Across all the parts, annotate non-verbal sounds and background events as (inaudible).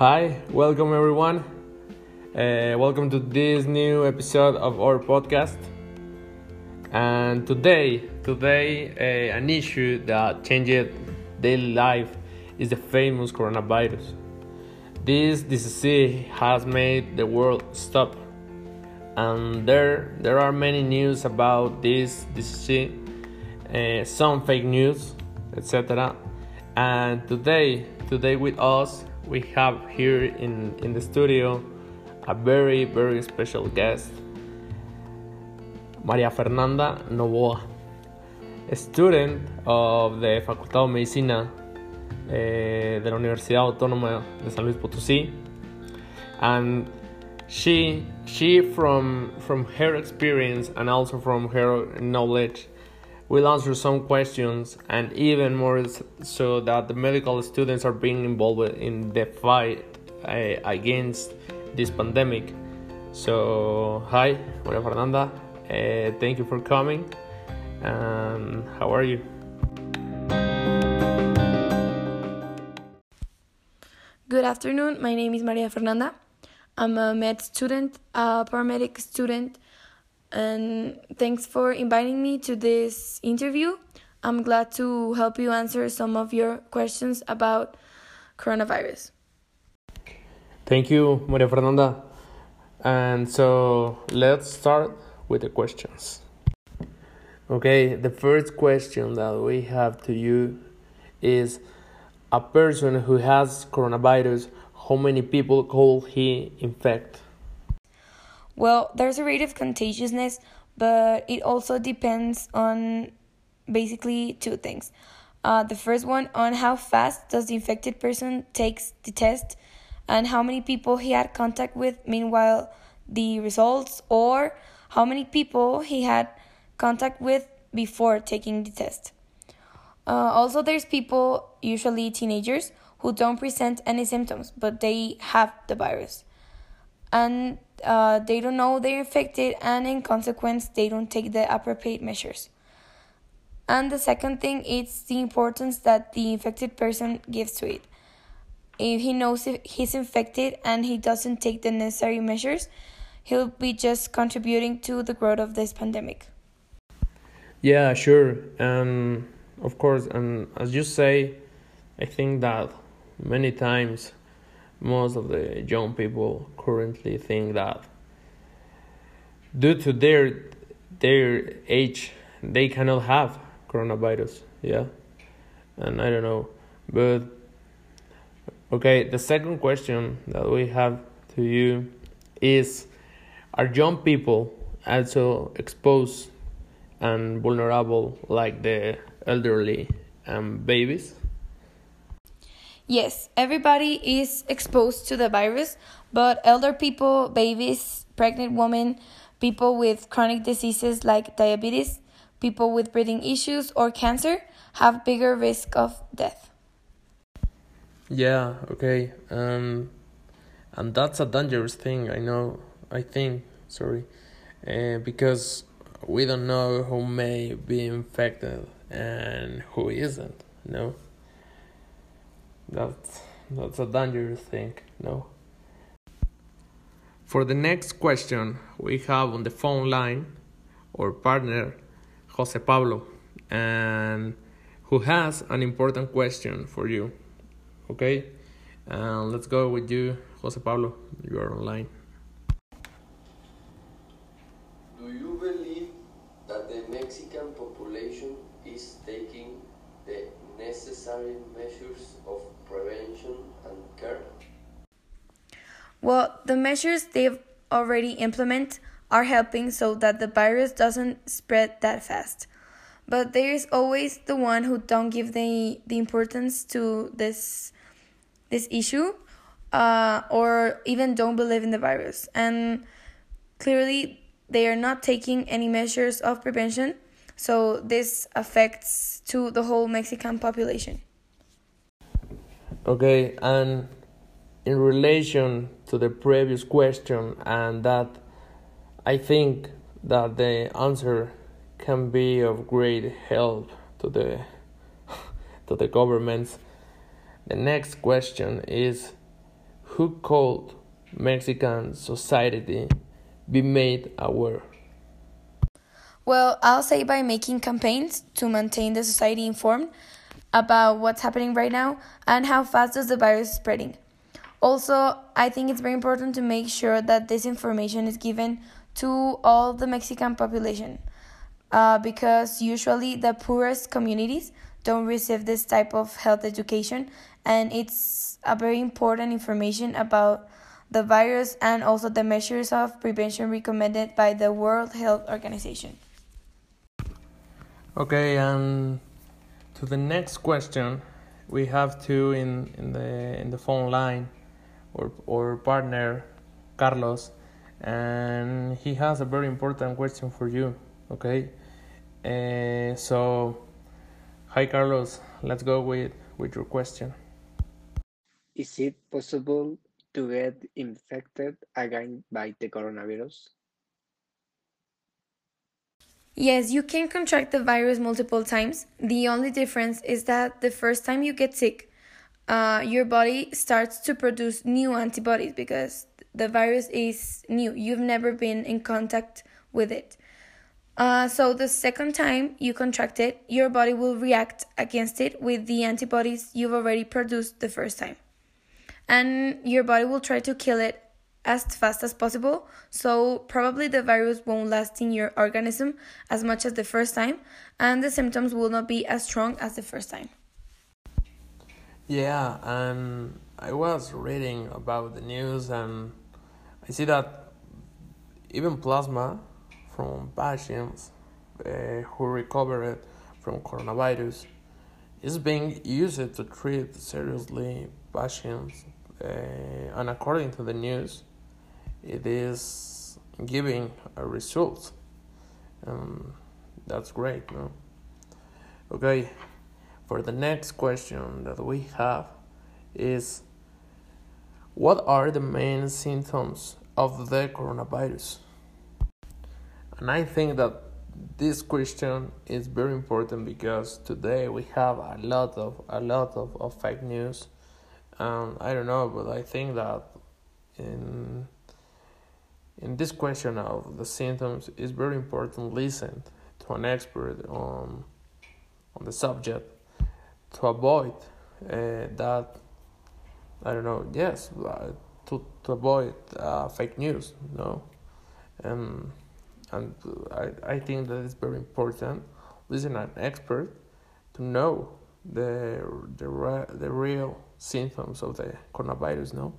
Hi, welcome everyone. Uh, welcome to this new episode of our podcast. And today, today, uh, an issue that changed daily life is the famous coronavirus. This disease has made the world stop, and there there are many news about this disease, uh, some fake news, etc. And today, today with us, we have here in in the studio a very very special guest, María Fernanda Novoa, a student of the Facultad de Medicina eh, de la Universidad Autónoma de San Luis Potosí, and she she from from her experience and also from her knowledge will answer some questions and even more so that the medical students are being involved in the fight uh, against this pandemic. So hi, Maria Fernanda, uh, thank you for coming. How are you? Good afternoon. My name is Maria Fernanda. I'm a med student, a paramedic student, and thanks for inviting me to this interview. I'm glad to help you answer some of your questions about coronavirus. Thank you, Maria Fernanda. And so let's start with the questions. Okay, the first question that we have to you is a person who has coronavirus, how many people could he infect? Well, there's a rate of contagiousness, but it also depends on basically two things. Uh, the first one on how fast does the infected person takes the test, and how many people he had contact with meanwhile the results, or how many people he had contact with before taking the test. Uh, also, there's people, usually teenagers, who don't present any symptoms, but they have the virus. And uh, they don't know they're infected, and in consequence, they don't take the appropriate measures. And the second thing is the importance that the infected person gives to it. If he knows if he's infected and he doesn't take the necessary measures, he'll be just contributing to the growth of this pandemic. Yeah, sure. Um of course, and as you say, I think that many times most of the young people currently think that due to their their age they cannot have coronavirus yeah and i don't know but okay the second question that we have to you is are young people also exposed and vulnerable like the elderly and babies? Yes, everybody is exposed to the virus, but elder people, babies, pregnant women, people with chronic diseases like diabetes, people with breathing issues or cancer have bigger risk of death. Yeah, okay. Um and that's a dangerous thing, I know. I think, sorry. Uh, because we don't know who may be infected and who isn't no that's that's a dangerous thing no? For the next question we have on the phone line our partner jose pablo and who has an important question for you okay? Uh, let's go with you jose pablo. You are online. Do you believe that the Mexican population is taking the necessary measures of and? Well, the measures they've already implemented are helping so that the virus doesn't spread that fast. But there is always the one who don't give the, the importance to this this issue uh, or even don't believe in the virus. And clearly they are not taking any measures of prevention so this affects to the whole Mexican population. Okay, and in relation to the previous question and that I think that the answer can be of great help to the (laughs) to the governments. The next question is who could Mexican society be made aware? Well, I'll say by making campaigns to maintain the society informed about what's happening right now and how fast is the virus spreading. Also, I think it's very important to make sure that this information is given to all the Mexican population uh, because usually the poorest communities don't receive this type of health education and it's a very important information about the virus and also the measures of prevention recommended by the World Health Organization. Okay, and to the next question, we have two in, in the in the phone line, or or partner, Carlos, and he has a very important question for you. Okay, uh, so hi Carlos, let's go with with your question. Is it possible to get infected again by the coronavirus? Yes, you can contract the virus multiple times. The only difference is that the first time you get sick, uh, your body starts to produce new antibodies because the virus is new. You've never been in contact with it. Uh, so the second time you contract it, your body will react against it with the antibodies you've already produced the first time. And your body will try to kill it as fast as possible. So, probably the virus won't last in your organism as much as the first time, and the symptoms will not be as strong as the first time. Yeah, and I was reading about the news, and I see that even plasma from patients uh, who recovered from coronavirus is being used to treat seriously patients. Uh, and according to the news, it is giving a result. Um, that's great, no? Okay, for the next question that we have is what are the main symptoms of the coronavirus? And I think that this question is very important because today we have a lot of a lot of, of fake news. Um, I don't know, but I think that in in this question of the symptoms, it's very important listen to an expert on on the subject to avoid uh, that. I don't know. Yes, uh, to to avoid uh, fake news. No, and and I I think that it's very important listen to an expert to know the the the real symptoms of the coronavirus. No.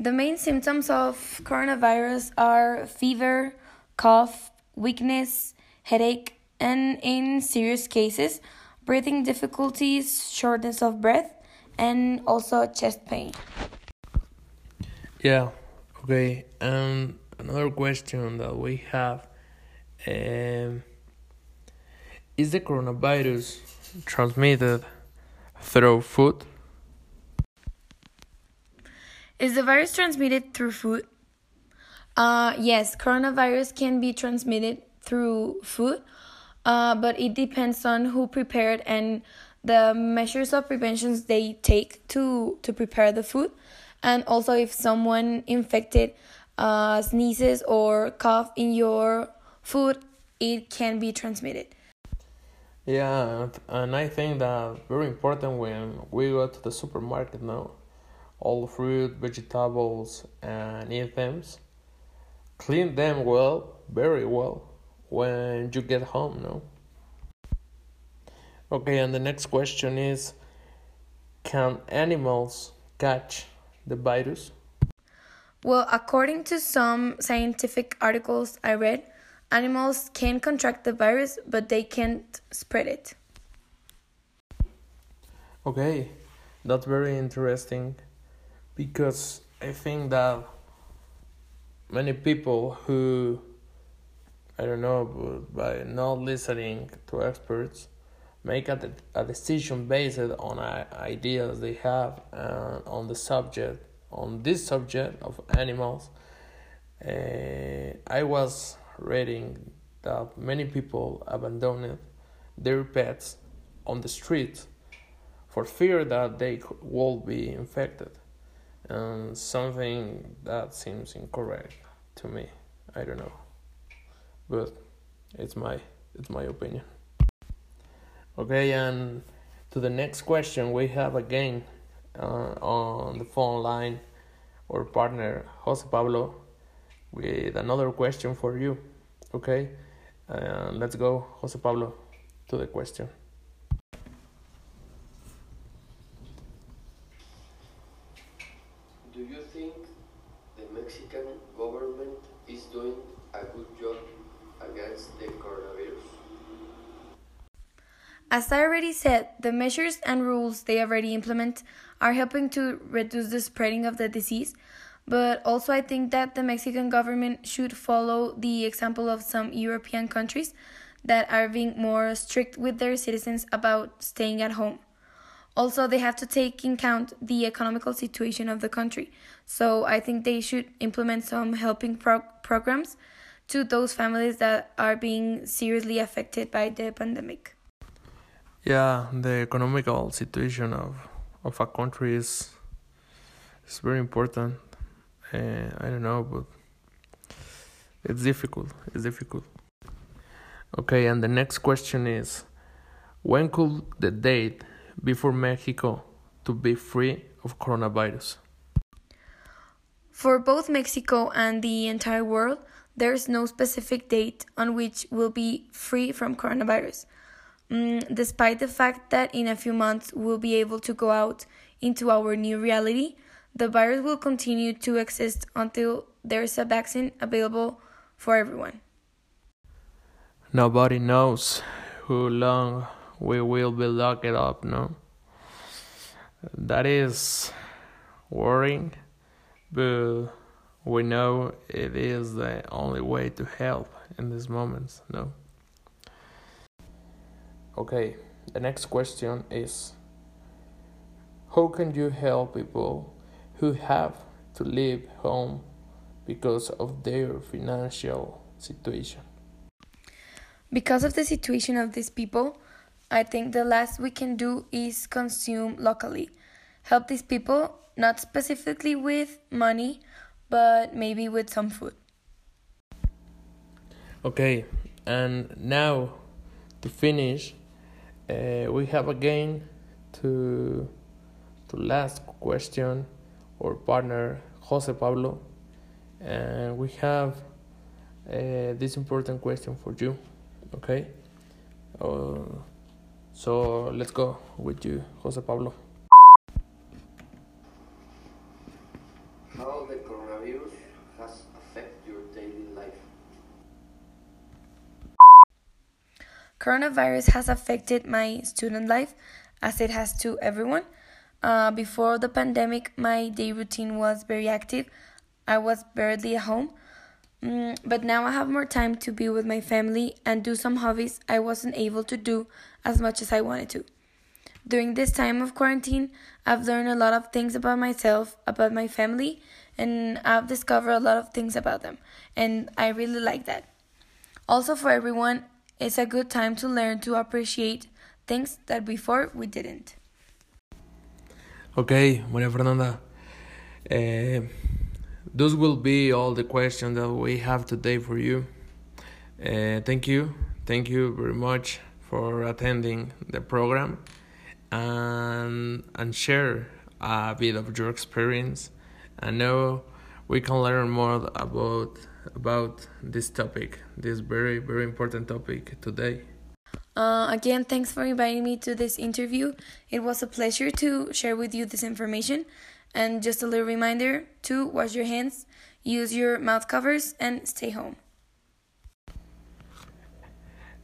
The main symptoms of coronavirus are fever, cough, weakness, headache, and in serious cases, breathing difficulties, shortness of breath, and also chest pain. Yeah, okay. And another question that we have um, is the coronavirus transmitted through food? Is the virus transmitted through food? Uh, yes, coronavirus can be transmitted through food, uh, but it depends on who prepared and the measures of preventions they take to to prepare the food, and also if someone infected uh, sneezes or cough in your food, it can be transmitted. Yeah, and I think that very important when we go to the supermarket now all fruit, vegetables, and items. Clean them well, very well, when you get home, no? Okay, and the next question is Can animals catch the virus? Well, according to some scientific articles I read, animals can contract the virus, but they can't spread it. Okay, that's very interesting because I think that many people who I don't know by not listening to experts make a, a decision based on ideas they have uh, on the subject on this subject of animals. Uh, I was reading that many people abandoned their pets on the street for fear that they will be infected and something that seems incorrect to me. I don't know, but it's my it's my opinion. Okay, and to the next question, we have again uh, on the phone line our partner Jose Pablo with another question for you. Okay, uh, let's go, Jose Pablo, to the question. You think the Mexican government is doing a good job against the coronavirus? As I already said, the measures and rules they already implement are helping to reduce the spreading of the disease, but also I think that the Mexican government should follow the example of some European countries that are being more strict with their citizens about staying at home. Also, they have to take in count the economical situation of the country. So I think they should implement some helping pro- programs to those families that are being seriously affected by the pandemic. Yeah, the economical situation of of a country is is very important. Uh, I don't know, but it's difficult. It's difficult. Okay, and the next question is when could the date be for Mexico to be free of coronavirus? For both Mexico and the entire world, there is no specific date on which we'll be free from coronavirus. Mm, despite the fact that in a few months we'll be able to go out into our new reality, the virus will continue to exist until there is a vaccine available for everyone. Nobody knows how long we will be locked up, no? That is worrying, but we know it is the only way to help in these moments, no? Okay, the next question is How can you help people who have to leave home because of their financial situation? Because of the situation of these people, I think the last we can do is consume locally. Help these people, not specifically with money, but maybe with some food. Okay, and now to finish, uh, we have again to to last question our partner Jose Pablo, and we have uh, this important question for you. Okay, uh, so let's go with you, Jose Pablo. How the coronavirus has affected your daily life? Coronavirus has affected my student life as it has to everyone. Uh, before the pandemic, my day routine was very active. I was barely at home. Mm, but now I have more time to be with my family and do some hobbies I wasn't able to do as much as I wanted to. During this time of quarantine, I've learned a lot of things about myself, about my family, and I've discovered a lot of things about them. And I really like that. Also, for everyone, it's a good time to learn to appreciate things that before we didn't. Okay, Maria Fernanda. Uh, those will be all the questions that we have today for you. Uh, thank you. Thank you very much for attending the program and and share a bit of your experience. I know we can learn more about about this topic, this very very important topic today. Uh, again, thanks for inviting me to this interview. It was a pleasure to share with you this information. And just a little reminder to wash your hands, use your mouth covers, and stay home.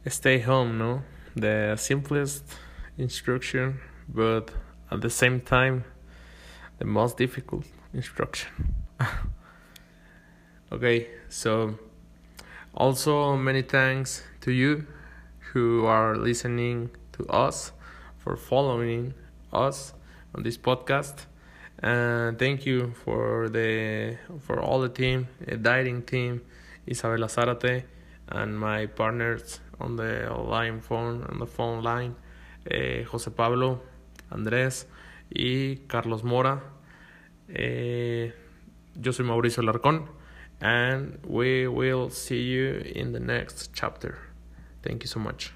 Stay home, no? The simplest instruction, but at the same time, the most difficult instruction. (laughs) okay, so also many thanks to you who are listening to us for following us on this podcast and thank you for the for all the team the editing team Isabela Zarate and my partners on the line phone on the phone line eh, Jose Pablo Andrés y Carlos Mora Eh, yo soy Mauricio Larcón, and we will see you in the next chapter. Thank you so much.